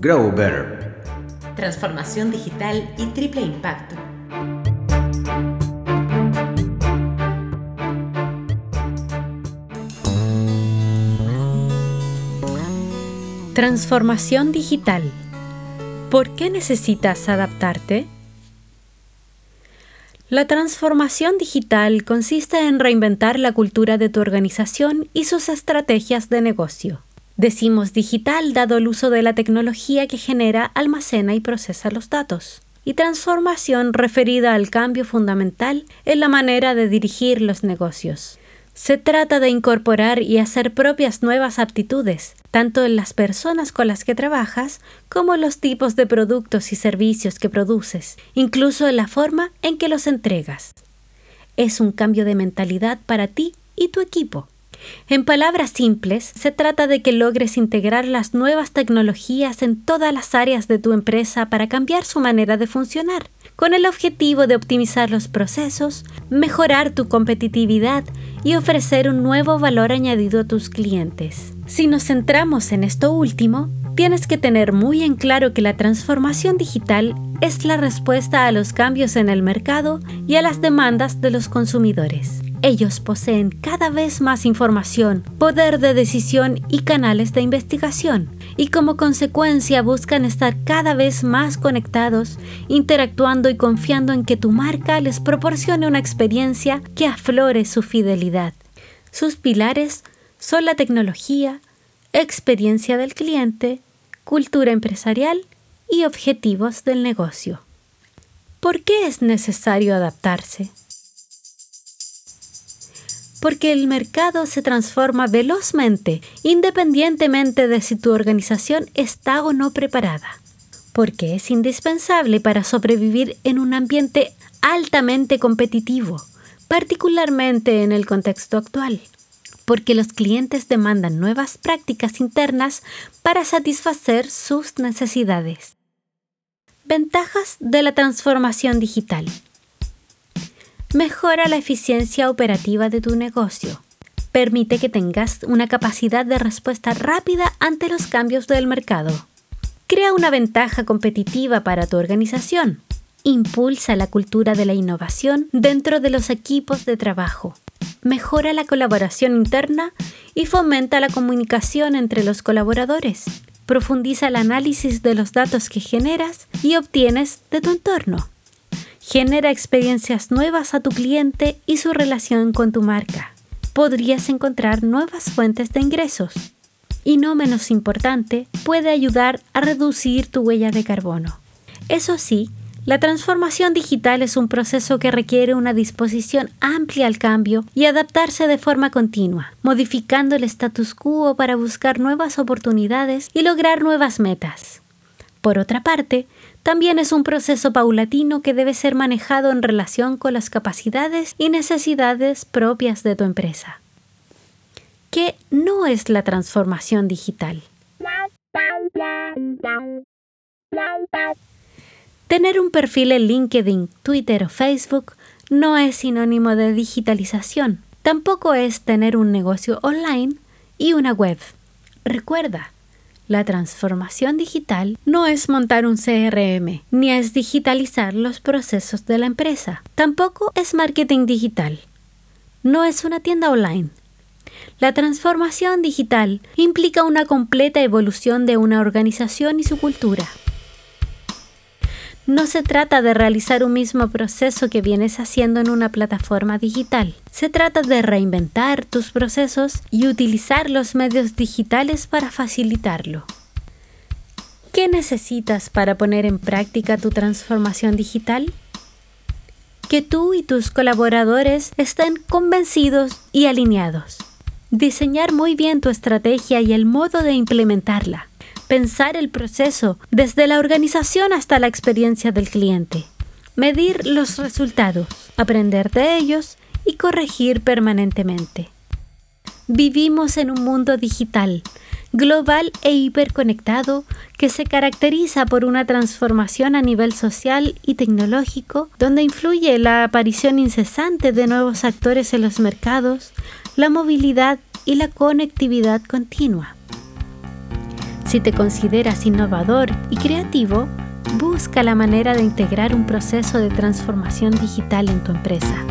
Grow Better. Transformación digital y triple impacto. Transformación digital. ¿Por qué necesitas adaptarte? La transformación digital consiste en reinventar la cultura de tu organización y sus estrategias de negocio. Decimos digital dado el uso de la tecnología que genera, almacena y procesa los datos. Y transformación referida al cambio fundamental en la manera de dirigir los negocios. Se trata de incorporar y hacer propias nuevas aptitudes, tanto en las personas con las que trabajas como en los tipos de productos y servicios que produces, incluso en la forma en que los entregas. Es un cambio de mentalidad para ti y tu equipo. En palabras simples, se trata de que logres integrar las nuevas tecnologías en todas las áreas de tu empresa para cambiar su manera de funcionar, con el objetivo de optimizar los procesos, mejorar tu competitividad y ofrecer un nuevo valor añadido a tus clientes. Si nos centramos en esto último, tienes que tener muy en claro que la transformación digital es la respuesta a los cambios en el mercado y a las demandas de los consumidores. Ellos poseen cada vez más información, poder de decisión y canales de investigación, y como consecuencia buscan estar cada vez más conectados, interactuando y confiando en que tu marca les proporcione una experiencia que aflore su fidelidad. Sus pilares son la tecnología, experiencia del cliente, cultura empresarial y objetivos del negocio. ¿Por qué es necesario adaptarse? Porque el mercado se transforma velozmente, independientemente de si tu organización está o no preparada, porque es indispensable para sobrevivir en un ambiente altamente competitivo, particularmente en el contexto actual, porque los clientes demandan nuevas prácticas internas para satisfacer sus necesidades. Ventajas de la transformación digital. Mejora la eficiencia operativa de tu negocio. Permite que tengas una capacidad de respuesta rápida ante los cambios del mercado. Crea una ventaja competitiva para tu organización. Impulsa la cultura de la innovación dentro de los equipos de trabajo. Mejora la colaboración interna y fomenta la comunicación entre los colaboradores. Profundiza el análisis de los datos que generas y obtienes de tu entorno Genera experiencias nuevas a tu cliente y su relación con tu marca. Podrías encontrar nuevas fuentes de ingresos. Y no menos importante, puede ayudar a reducir tu huella de carbono. Eso sí, la transformación digital es un proceso que requiere una disposición amplia al cambio y adaptarse de forma continua, modificando el status quo para buscar nuevas oportunidades y lograr nuevas metas. Por otra parte, también es un proceso paulatino que debe ser manejado en relación con las capacidades y necesidades propias de tu empresa. ¿Qué no es la transformación digital? Tener un perfil en LinkedIn, Twitter o Facebook no es sinónimo de digitalización. Tampoco es tener un negocio online y una web. Recuerda, la transformación digital no es montar un CRM, ni es digitalizar los procesos de la empresa. Tampoco es marketing digital. No es una tienda online. La transformación digital implica una completa evolución de una organización y su cultura. No se trata de realizar un mismo proceso que vienes haciendo en una plataforma digital. Se trata de reinventar tus procesos y utilizar los medios digitales para facilitarlo. ¿Qué necesitas para poner en práctica tu transformación digital? Que tú y tus colaboradores estén convencidos y alineados. Diseñar muy bien tu estrategia y el modo de implementarla pensar el proceso desde la organización hasta la experiencia del cliente, medir los resultados, aprender de ellos y corregir permanentemente. Vivimos en un mundo digital, global e hiperconectado que se caracteriza por una transformación a nivel social y tecnológico, donde influye la aparición incesante de nuevos actores en los mercados, la movilidad y la conectividad continua. Si te consideras innovador y creativo, busca la manera de integrar un proceso de transformación digital en tu empresa.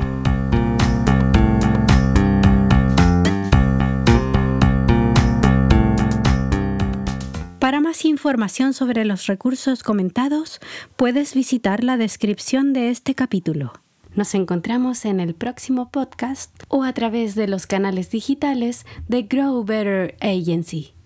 Para más información sobre los recursos comentados, puedes visitar la descripción de este capítulo. Nos encontramos en el próximo podcast o a través de los canales digitales de Grow Better Agency.